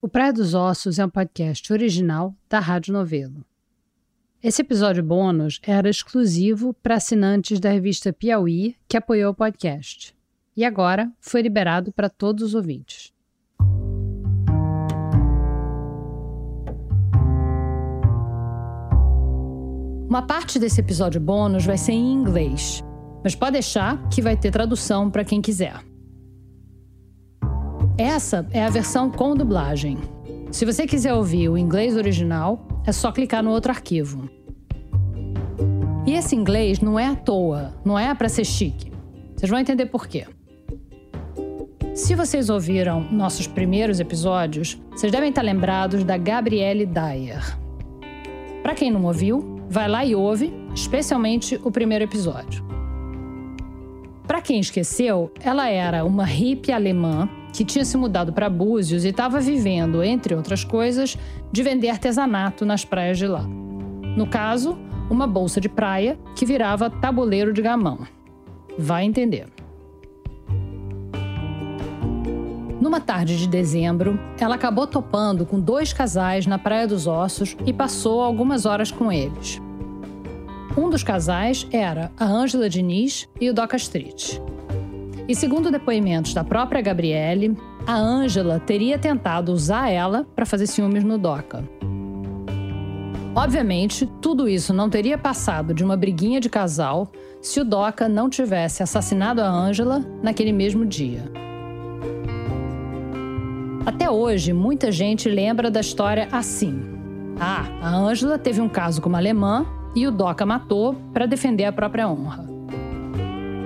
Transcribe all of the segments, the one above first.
O Praia dos Ossos é um podcast original da Rádio Novelo. Esse episódio bônus era exclusivo para assinantes da revista Piauí, que apoiou o podcast. E agora foi liberado para todos os ouvintes. Uma parte desse episódio bônus vai ser em inglês, mas pode deixar que vai ter tradução para quem quiser. Essa é a versão com dublagem. Se você quiser ouvir o inglês original, é só clicar no outro arquivo. E esse inglês não é à toa, não é para ser chique. Vocês vão entender por quê. Se vocês ouviram nossos primeiros episódios, vocês devem estar lembrados da Gabrielle Dyer. Para quem não ouviu, vai lá e ouve, especialmente o primeiro episódio. Para quem esqueceu, ela era uma hippie alemã que tinha se mudado para Búzios e estava vivendo, entre outras coisas, de vender artesanato nas praias de lá. No caso, uma bolsa de praia que virava tabuleiro de gamão. Vai entender. Numa tarde de dezembro, ela acabou topando com dois casais na Praia dos Ossos e passou algumas horas com eles. Um dos casais era a Ângela Diniz e o Doca Street. E segundo depoimentos da própria Gabriele, a Ângela teria tentado usar ela para fazer ciúmes no Doca. Obviamente, tudo isso não teria passado de uma briguinha de casal se o Doca não tivesse assassinado a Ângela naquele mesmo dia. Até hoje, muita gente lembra da história assim. Ah, a Ângela teve um caso com uma alemã e o Doca matou para defender a própria honra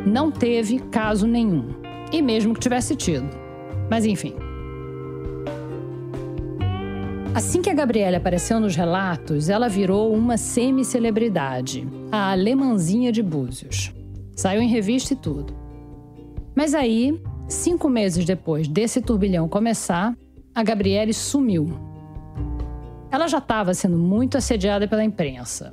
não teve caso nenhum. E mesmo que tivesse tido. Mas enfim. Assim que a Gabriela apareceu nos relatos, ela virou uma semi-celebridade, a alemãzinha de Búzios. Saiu em revista e tudo. Mas aí, cinco meses depois desse turbilhão começar, a Gabriele sumiu. Ela já estava sendo muito assediada pela imprensa.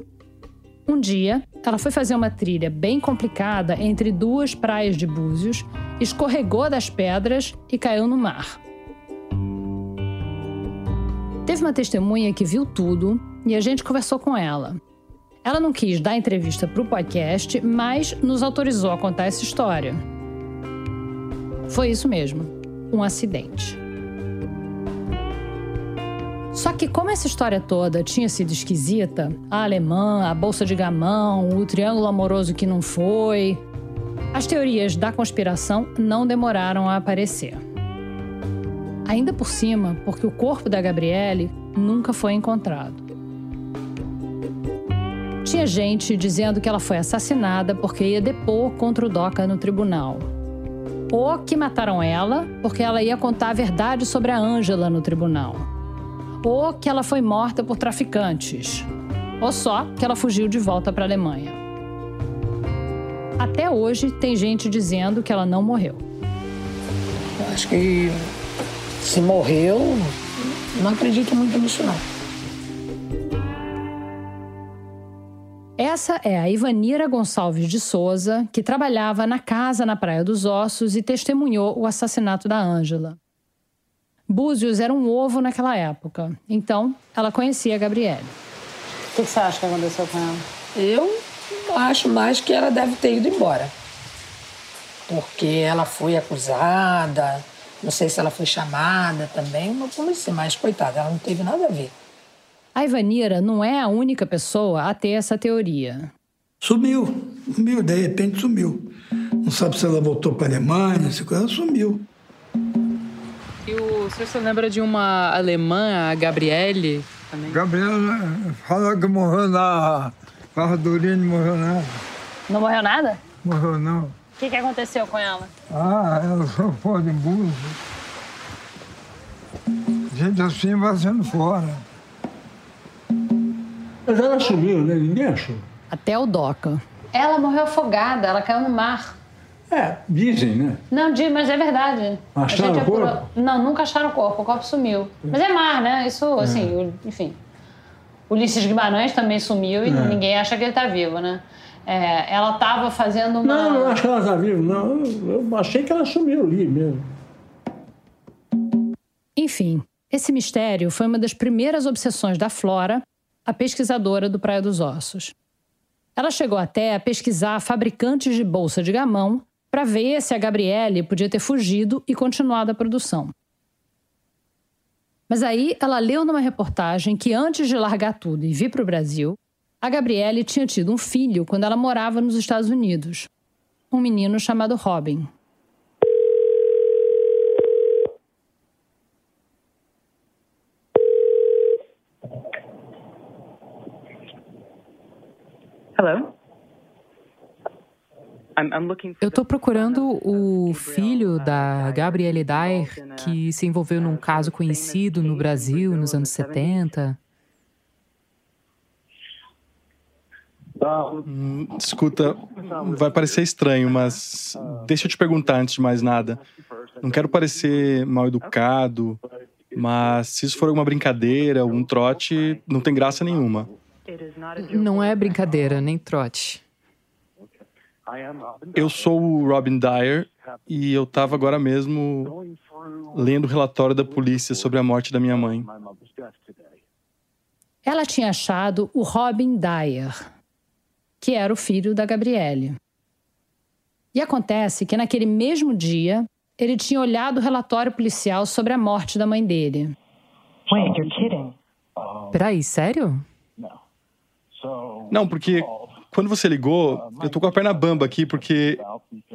Um dia, ela foi fazer uma trilha bem complicada entre duas praias de Búzios, escorregou das pedras e caiu no mar. Teve uma testemunha que viu tudo e a gente conversou com ela. Ela não quis dar entrevista para o podcast, mas nos autorizou a contar essa história. Foi isso mesmo, um acidente. Só que como essa história toda tinha sido esquisita, a alemã, a bolsa de gamão, o triângulo amoroso que não foi, as teorias da conspiração não demoraram a aparecer. Ainda por cima, porque o corpo da Gabriele nunca foi encontrado. Tinha gente dizendo que ela foi assassinada porque ia depor contra o Doca no tribunal. Ou que mataram ela porque ela ia contar a verdade sobre a Ângela no tribunal ou que ela foi morta por traficantes, ou só que ela fugiu de volta para a Alemanha. Até hoje tem gente dizendo que ela não morreu. Eu acho que se morreu, não acredito muito nisso não. Essa é a Ivanira Gonçalves de Souza, que trabalhava na casa na Praia dos Ossos e testemunhou o assassinato da Ângela. Búzios era um ovo naquela época. Então, ela conhecia a Gabriele. O que você acha que aconteceu com ela? Eu acho mais que ela deve ter ido embora. Porque ela foi acusada, não sei se ela foi chamada também, uma polícia, mas coitada, ela não teve nada a ver. A Ivanira não é a única pessoa a ter essa teoria. Sumiu, sumiu, de repente sumiu. Não sabe se ela voltou para a Alemanha, se ela sumiu. Senhor se lembra de uma alemã, a Gabriele? Também? Gabriele fala que morreu na Fardurini, morreu nada. Não morreu nada? Morreu não. O que, que aconteceu com ela? Ah, ela foi fora de burro. Gente assim vai sendo fora. Mas ela sumiu, né? Ninguém achou. Até o Doca. Ela morreu afogada, ela caiu no mar. É, dizem, né? Não, mas é verdade. Acharam o apurou... corpo? Não, nunca acharam o corpo. O corpo sumiu. Mas é mar, né? Isso, assim, o- enfim. Ulisses Guimarães também sumiu e É. ninguém acha que ele tá vivo, né? É, ela tava fazendo uma... Não, não acho que ela está viva, não. Eu achei que ela sumiu ali mesmo. Enfim, Esse mistério foi uma das primeiras obsessões da Flora, a pesquisadora do Praia dos Ossos. Ela chegou até a pesquisar fabricantes de bolsa de gamão para ver se a Gabriele podia ter fugido e continuado a produção. Mas aí ela leu numa reportagem que antes de largar tudo e vir para o Brasil, a Gabriele tinha tido um filho quando ela morava nos Estados Unidos, um menino chamado Robin. Hello? Eu estou procurando o filho da Gabrielle Dyer, que se envolveu num caso conhecido no Brasil nos anos 70. Hum, escuta, vai parecer estranho, mas deixa eu te perguntar antes de mais nada. Não quero parecer mal educado, mas se isso for alguma brincadeira, um trote, não tem graça nenhuma. Não é brincadeira, nem trote. Eu sou o Robin Dyer e eu estava agora mesmo lendo o relatório da polícia sobre a morte da minha mãe. Ela tinha achado o Robin Dyer, que era o filho da Gabriele. E acontece que naquele mesmo dia, ele tinha olhado o relatório policial sobre a morte da mãe dele. Wait, you're kidding. Peraí, sério? Não, porque quando você ligou, eu tô com a perna bamba aqui porque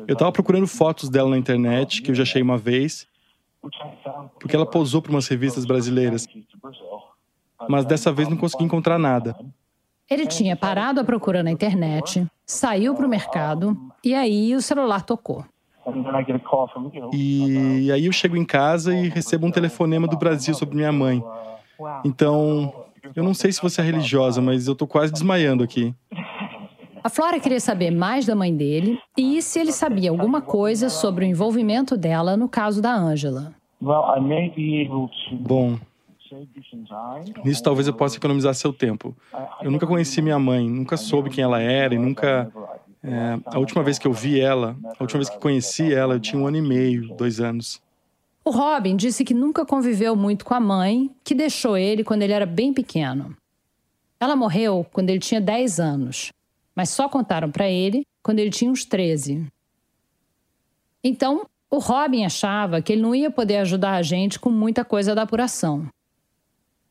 eu tava procurando fotos dela na internet, que eu já achei uma vez, porque ela posou para umas revistas brasileiras. Mas dessa vez não consegui encontrar nada. Ele tinha parado a procura na internet, saiu para o mercado e aí o celular tocou. E aí eu chego em casa e recebo um telefonema do Brasil sobre minha mãe. Então, eu não sei se você é religiosa, mas eu tô quase desmaiando aqui. A Flora queria saber mais da mãe dele e se ele sabia alguma coisa sobre o envolvimento dela no caso da Ângela. Bom, nisso talvez eu possa economizar seu tempo. Eu nunca conheci minha mãe, nunca soube quem ela era e nunca. É, a última vez que eu vi ela, a última vez que conheci ela, eu tinha um ano e meio, dois anos. O Robin disse que nunca conviveu muito com a mãe, que deixou ele quando ele era bem pequeno. Ela morreu quando ele tinha 10 anos, mas só contaram para ele quando ele tinha uns 13. Então, o Robin achava que ele não ia poder ajudar a gente com muita coisa da apuração.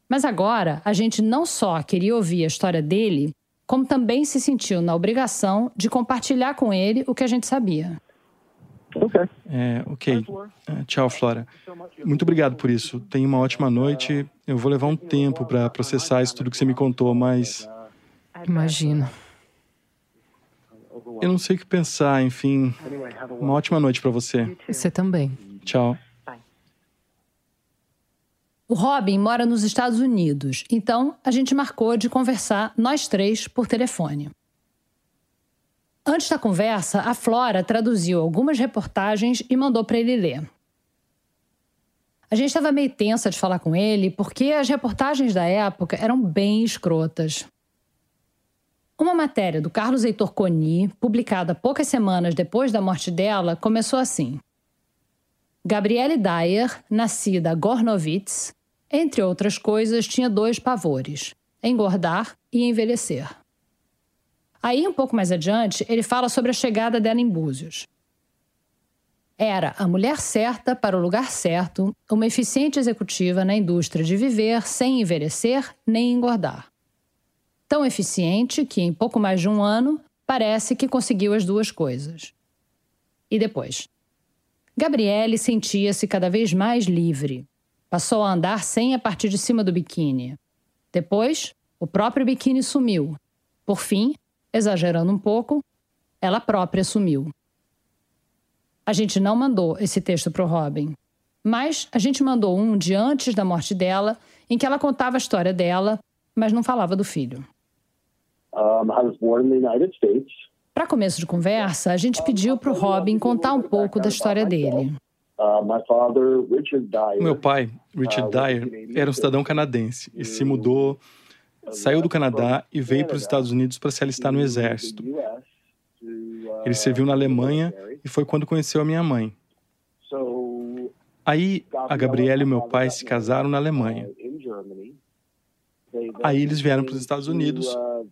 Mas agora, a gente não só queria ouvir a história dele, como também se sentiu na obrigação de compartilhar com ele o que a gente sabia. Ok. É, ok. É, tchau, Flora. Muito obrigado por isso. Tenha uma ótima noite. Eu vou levar um tempo para processar isso tudo que você me contou, mas. Imagino. Eu não sei o que pensar, enfim. Uma ótima noite para você. Você também. Tchau. O Robin mora nos Estados Unidos, então a gente marcou de conversar nós três por telefone. Antes da conversa, a Flora traduziu algumas reportagens e mandou para ele ler. A gente estava meio tensa de falar com ele porque as reportagens da época eram bem escrotas. Uma matéria do Carlos Heitor Coni, publicada poucas semanas depois da morte dela, começou assim: Gabriele Dyer, nascida Gornovitz, entre outras coisas, tinha dois pavores: engordar e envelhecer. Aí, um pouco mais adiante, ele fala sobre a chegada dela em Búzios. Era a mulher certa para o lugar certo, uma eficiente executiva na indústria de viver sem envelhecer nem engordar. Tão eficiente que, em pouco mais de um ano, parece que conseguiu as duas coisas. E depois? Gabriele sentia-se cada vez mais livre. Passou a andar sem a partir de cima do biquíni. Depois, o próprio biquíni sumiu. Por fim, exagerando um pouco, ela própria sumiu. A gente não mandou esse texto para o Robin, mas a gente mandou um de antes da morte dela, em que ela contava a história dela, mas não falava do filho. Para começo de conversa, a gente pediu para o Robin contar um pouco da história dele. Meu pai, Richard Dyer, era um cidadão canadense e se mudou saiu do Canadá e veio para os Estados Unidos para se alistar no exército. Ele serviu na Alemanha e foi quando conheceu a minha mãe. Aí a Gabriela e meu pai se casaram na Alemanha. Aí eles vieram para os Estados Unidos,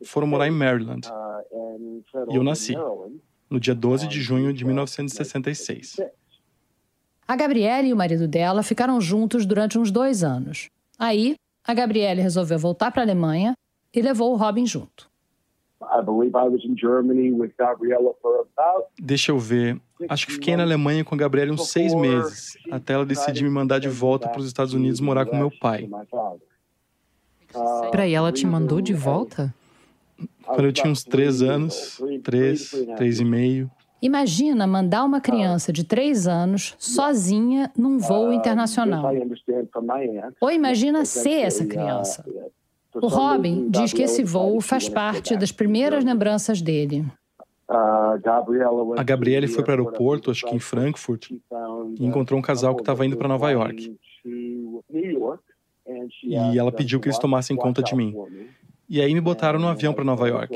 foram morar em Maryland. E eu nasci, no dia 12 de junho de 1966. A Gabriela e o marido dela ficaram juntos durante uns dois anos. Aí, a Gabriela resolveu voltar para a Alemanha e levou o Robin junto. Deixa eu ver. Acho que fiquei na Alemanha com a Gabriela uns seis meses, até ela decidir me mandar de volta para os Estados Unidos morar com meu pai. Peraí, ela te mandou de volta? Quando eu tinha uns três anos, três, três e meio. Imagina mandar uma criança de três anos sozinha num voo internacional. Ou imagina ser essa criança. O Robin diz que esse voo faz parte das primeiras lembranças dele. A Gabriele foi para o aeroporto, acho que em Frankfurt, e encontrou um casal que estava indo para Nova York. E ela pediu que eles tomassem conta de mim. E aí me botaram no avião para Nova York.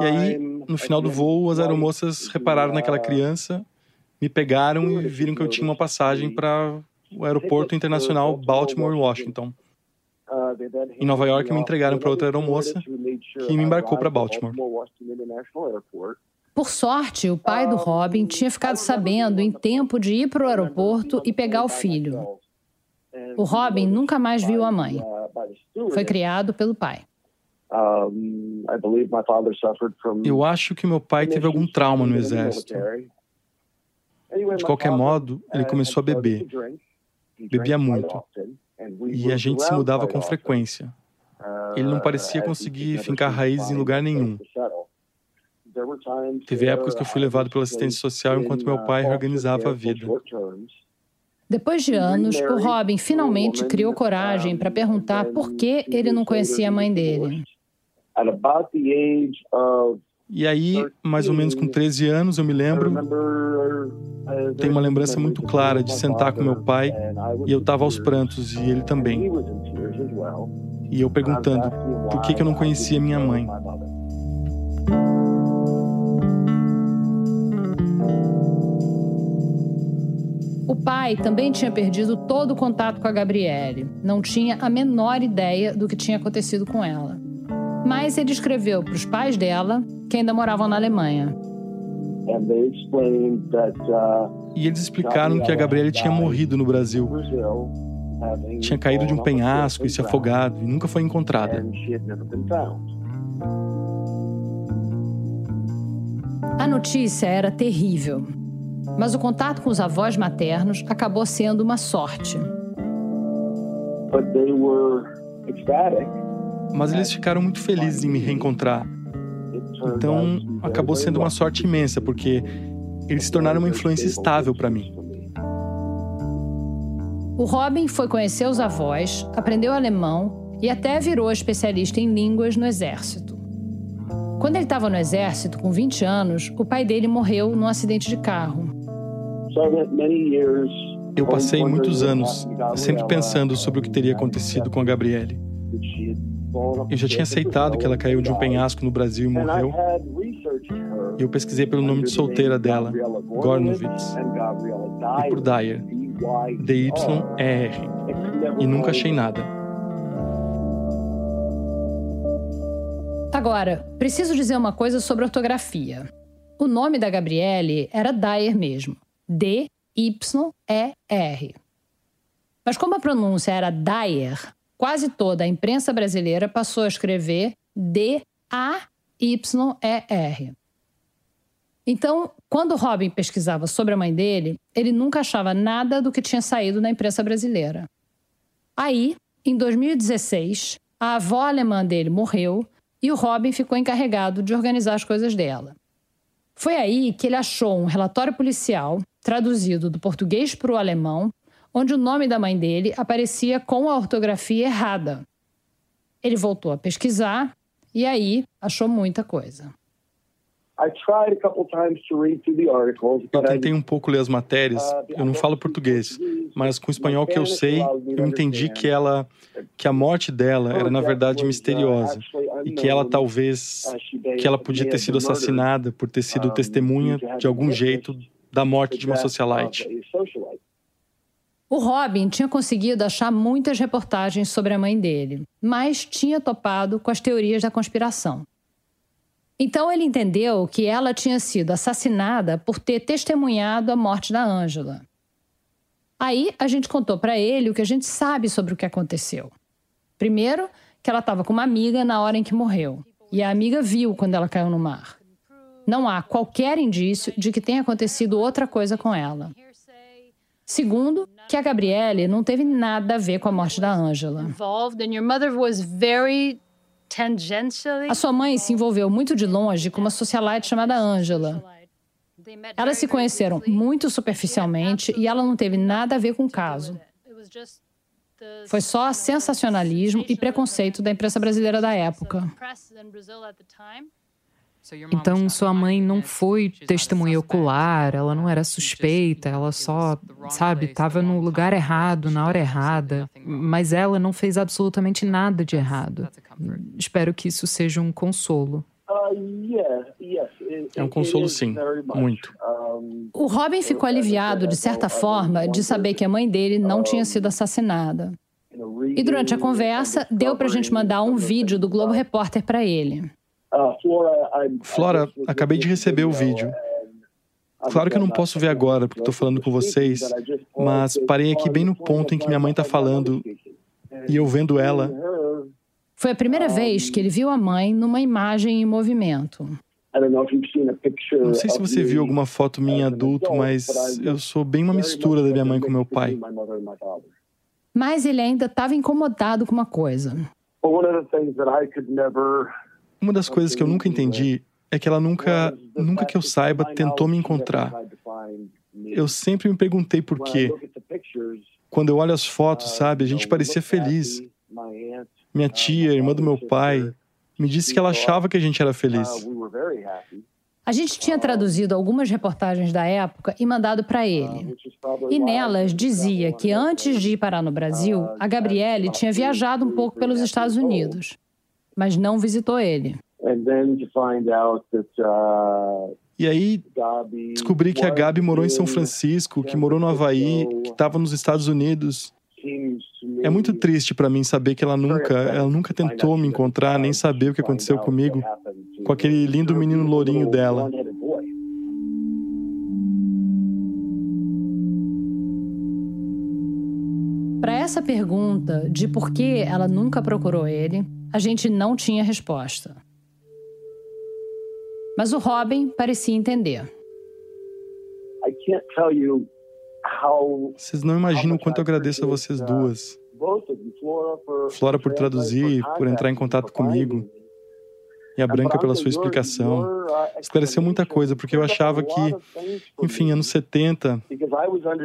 E aí, no final do voo, as aeromoças repararam naquela criança, me pegaram e viram que eu tinha uma passagem para o aeroporto internacional Baltimore, Washington. Em Nova York, me entregaram para outra aeromoça que me embarcou para Baltimore. Por sorte, o pai do Robin tinha ficado sabendo em tempo de ir para o aeroporto e pegar o filho. O Robin nunca mais viu a mãe. Foi criado pelo pai. Eu acho que meu pai teve algum trauma no exército. De qualquer modo, ele começou a beber. Bebia muito. E a gente se mudava com frequência. Ele não parecia conseguir fincar raízes em lugar nenhum. Teve épocas que eu fui levado pela assistência social enquanto meu pai reorganizava a vida. Depois de anos, o Robin finalmente criou coragem para perguntar por que ele não conhecia a mãe dele. E aí, mais ou menos com 13 anos, eu me lembro, tenho uma lembrança muito clara de sentar com meu pai e eu estava aos prantos e ele também. E eu perguntando por que, que eu não conhecia minha mãe. O pai também tinha perdido todo o contato com a Gabriele. Não tinha a menor ideia do que tinha acontecido com ela. Mas ele escreveu para os pais dela, que ainda moravam na Alemanha. E eles explicaram que a Gabriele tinha morrido no Brasil. Tinha caído de um penhasco e se afogado e nunca foi encontrada. A notícia era terrível. Mas o contato com os avós maternos acabou sendo uma sorte. Mas eles ficaram muito felizes em me reencontrar. Então, acabou sendo uma sorte imensa, porque eles se tornaram uma influência estável para mim. O Robin foi conhecer os avós, aprendeu alemão e até virou especialista em línguas no exército. Quando ele estava no exército, com 20 anos, o pai dele morreu num acidente de carro. Eu passei muitos anos sempre pensando sobre o que teria acontecido com a Gabriele. Eu já tinha aceitado que ela caiu de um penhasco no Brasil e morreu. E eu pesquisei pelo nome de solteira dela, Gornovitz, e por Dyer, D-Y-E-R, e nunca achei nada. Agora, preciso dizer uma coisa sobre ortografia. O nome da Gabriele era Dyer mesmo. D-Y-E-R. Mas como a pronúncia era Dyer, quase toda a imprensa brasileira passou a escrever D-A-Y-E-R. Então, quando Robin pesquisava sobre a mãe dele, ele nunca achava nada do que tinha saído na imprensa brasileira. Aí, em 2016, a avó alemã dele morreu e o Robin ficou encarregado de organizar as coisas dela. Foi aí que ele achou um relatório policial, traduzido do português para o alemão, onde o nome da mãe dele aparecia com a ortografia errada. Ele voltou a pesquisar e aí achou muita coisa. Eu tentei um pouco ler as matérias. Uh, Eu não falo português, mas com o espanhol que eu sei, eu entendi que ela, que a morte dela era na verdade misteriosa e que ela talvez, uh, que ela podia ter sido assassinada por ter sido testemunha de algum jeito da morte de uma socialite. O Robin tinha conseguido achar muitas reportagens sobre a mãe dele, mas tinha topado com as teorias da conspiração. Então ele entendeu que ela tinha sido assassinada por ter testemunhado a morte da Ângela. Aí a gente contou para ele o que a gente sabe sobre o que aconteceu. Primeiro, que ela estava com uma amiga na hora em que morreu, e a amiga viu quando ela caiu no mar. Não há qualquer indício de que tenha acontecido outra coisa com ela. Segundo, que a Gabriele não teve nada a ver com a morte da Ângela. A sua mãe se envolveu muito de longe com uma socialite chamada Ângela. Elas se conheceram muito superficialmente e ela não teve nada a ver com o caso. Foi só sensacionalismo e preconceito da imprensa brasileira da época. Então, sua mãe não foi testemunha ocular, ela não era suspeita, ela só, sabe, estava no lugar errado, na hora errada. Mas ela não fez absolutamente nada de errado. Espero que isso seja um consolo. É um consolo, sim, muito. O Robin ficou aliviado, de certa forma, de saber que a mãe dele não tinha sido assassinada. E durante a conversa, deu para a gente mandar um vídeo do Globo Repórter para ele. Flora, acabei de receber o vídeo. Claro que eu não posso ver agora, porque estou falando com vocês, mas parei aqui bem no ponto em que minha mãe está falando e eu vendo ela. Foi a primeira vez que ele viu a mãe numa imagem em movimento. Não sei se você viu alguma foto minha adulto, mas eu sou bem uma mistura da minha mãe com meu pai. Mas ele ainda estava incomodado com uma coisa. Uma das coisas que eu nunca entendi é que ela nunca, nunca que eu saiba, tentou me encontrar. Eu sempre me perguntei por quê. Quando eu olho as fotos, sabe, a gente parecia feliz. Minha tia, irmã do meu pai, me disse que ela achava que a gente era feliz. A gente tinha traduzido algumas reportagens da época e mandado para ele. E nelas dizia que antes de ir parar no Brasil, a Gabriele tinha viajado um pouco pelos Estados Unidos mas não visitou ele. E aí descobri que a Gabi morou em São Francisco, que morou no Havaí, que estava nos Estados Unidos. É muito triste para mim saber que ela nunca, ela nunca tentou me encontrar, nem saber o que aconteceu comigo com aquele lindo menino lourinho dela. Para essa pergunta de por que ela nunca procurou ele, a gente não tinha resposta. Mas o Robin parecia entender. Vocês não imaginam o quanto eu agradeço a vocês duas. Flora por traduzir, por entrar em contato comigo. E a Branca pela sua explicação. Esclareceu muita coisa, porque eu achava que, enfim, anos 70,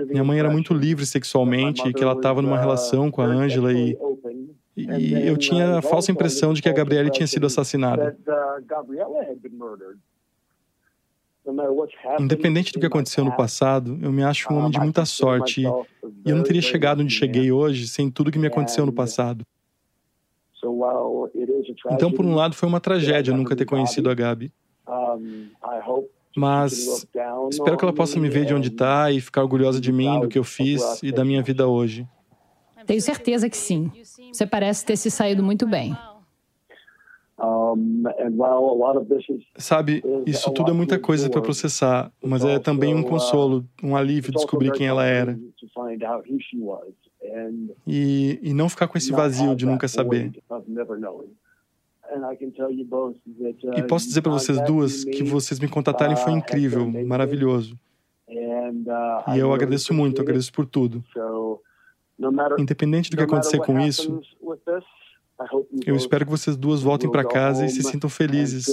minha mãe era muito livre sexualmente, que ela estava numa relação com a Ângela e e eu tinha a falsa impressão de que a Gabriele tinha sido assassinada. Independente do que aconteceu no passado, eu me acho um homem de muita sorte e eu não teria chegado onde cheguei hoje sem tudo que me aconteceu no passado. Então, por um lado, foi uma tragédia nunca ter conhecido a Gabi. Mas espero que ela possa me ver de onde está e ficar orgulhosa de mim, do que eu fiz e da minha vida hoje. Tenho certeza que sim. Você parece ter se saído muito bem. Sabe, isso tudo é muita coisa para processar, mas é também um consolo, um alívio descobrir quem ela era. E, e não ficar com esse vazio de nunca saber. E posso dizer para vocês duas que vocês me contatarem foi incrível, maravilhoso. E eu agradeço muito, agradeço por tudo. Independente do que acontecer com isso, eu espero que vocês duas voltem para casa e se sintam felizes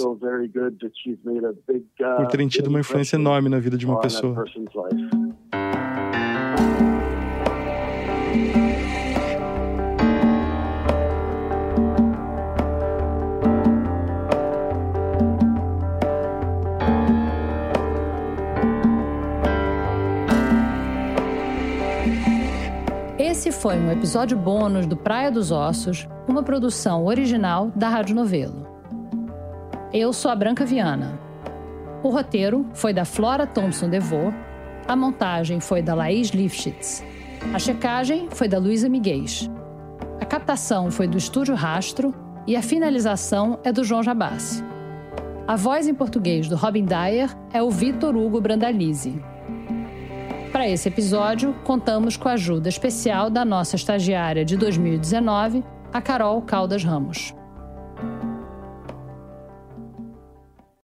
por terem tido uma influência enorme na vida de uma pessoa. Esse foi um episódio bônus do Praia dos Ossos, uma produção original da Rádio Novelo. Eu sou a Branca Viana. O roteiro foi da Flora Thompson DeVoe, A montagem foi da Laís Lifshitz. A checagem foi da Luísa Miguel. A captação foi do Estúdio Rastro e a finalização é do João Jabassi. A voz em português do Robin Dyer é o Vitor Hugo Brandalize. Para esse episódio, contamos com a ajuda especial da nossa estagiária de 2019, a Carol Caldas Ramos.